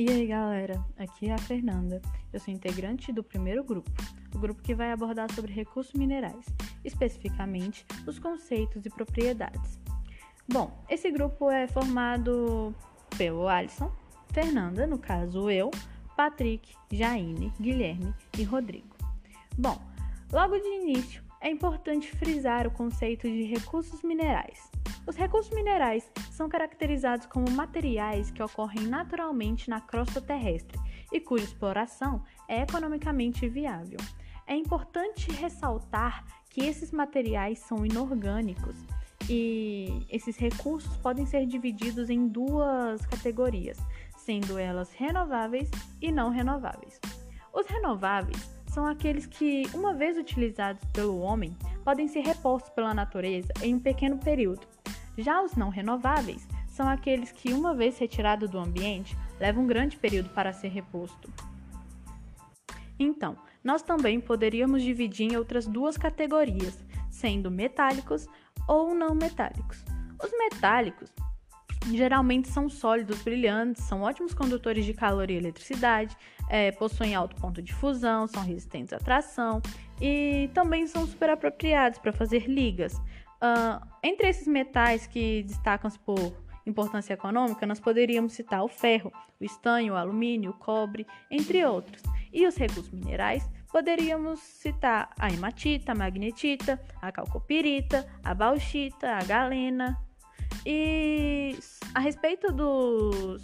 E aí, galera, aqui é a Fernanda. Eu sou integrante do primeiro grupo, o grupo que vai abordar sobre recursos minerais, especificamente os conceitos e propriedades. Bom, esse grupo é formado pelo Alisson, Fernanda, no caso eu, Patrick, Jaine, Guilherme e Rodrigo. Bom, logo de início, é importante frisar o conceito de recursos minerais. Os recursos minerais são caracterizados como materiais que ocorrem naturalmente na crosta terrestre e cuja exploração é economicamente viável. É importante ressaltar que esses materiais são inorgânicos e esses recursos podem ser divididos em duas categorias, sendo elas renováveis e não renováveis. Os renováveis são aqueles que, uma vez utilizados pelo homem, podem ser repostos pela natureza em um pequeno período, já os não renováveis são aqueles que, uma vez retirado do ambiente, levam um grande período para ser reposto. Então, nós também poderíamos dividir em outras duas categorias, sendo metálicos ou não metálicos. Os metálicos geralmente são sólidos brilhantes, são ótimos condutores de calor e eletricidade, é, possuem alto ponto de fusão, são resistentes à tração e também são super apropriados para fazer ligas, Uh, entre esses metais que destacam-se por importância econômica, nós poderíamos citar o ferro, o estanho, o alumínio, o cobre, entre outros. E os recursos minerais, poderíamos citar a hematita, a magnetita, a calcopirita, a bauxita, a galena. E a respeito dos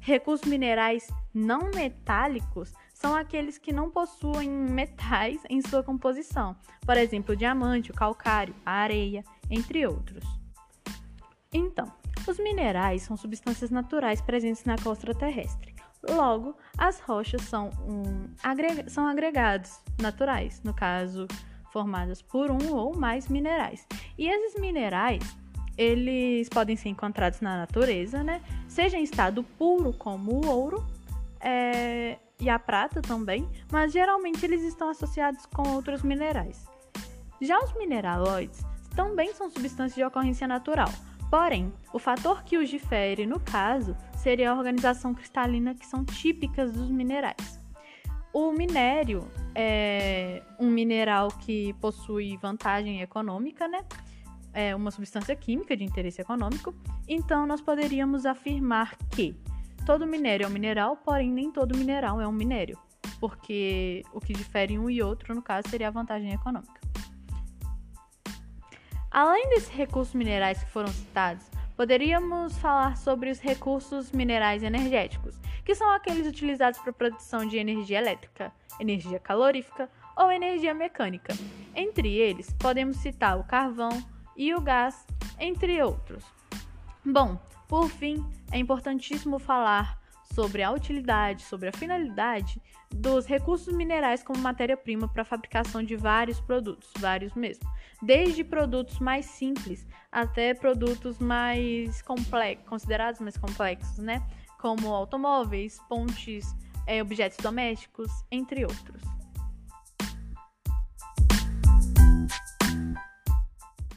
recursos minerais não metálicos, são aqueles que não possuem metais em sua composição, por exemplo, o diamante, o calcário, a areia, entre outros. Então, os minerais são substâncias naturais presentes na costa terrestre. Logo, as rochas são, um, agreg são agregados naturais, no caso, formadas por um ou mais minerais. E esses minerais, eles podem ser encontrados na natureza, né? Seja em estado puro, como o ouro, é, e a prata também, mas geralmente eles estão associados com outros minerais. Já os mineraloides também são substâncias de ocorrência natural, porém, o fator que os difere, no caso, seria a organização cristalina que são típicas dos minerais. O minério é um mineral que possui vantagem econômica, né? É uma substância química de interesse econômico, então nós poderíamos afirmar que Todo minério é um mineral, porém nem todo mineral é um minério, porque o que difere um e outro, no caso, seria a vantagem econômica. Além desses recursos minerais que foram citados, poderíamos falar sobre os recursos minerais energéticos, que são aqueles utilizados para a produção de energia elétrica, energia calorífica ou energia mecânica. Entre eles, podemos citar o carvão e o gás, entre outros. Bom, por fim, é importantíssimo falar sobre a utilidade, sobre a finalidade dos recursos minerais como matéria-prima para a fabricação de vários produtos, vários mesmo, desde produtos mais simples até produtos mais complexos, considerados mais complexos, né? Como automóveis, pontes, é, objetos domésticos, entre outros.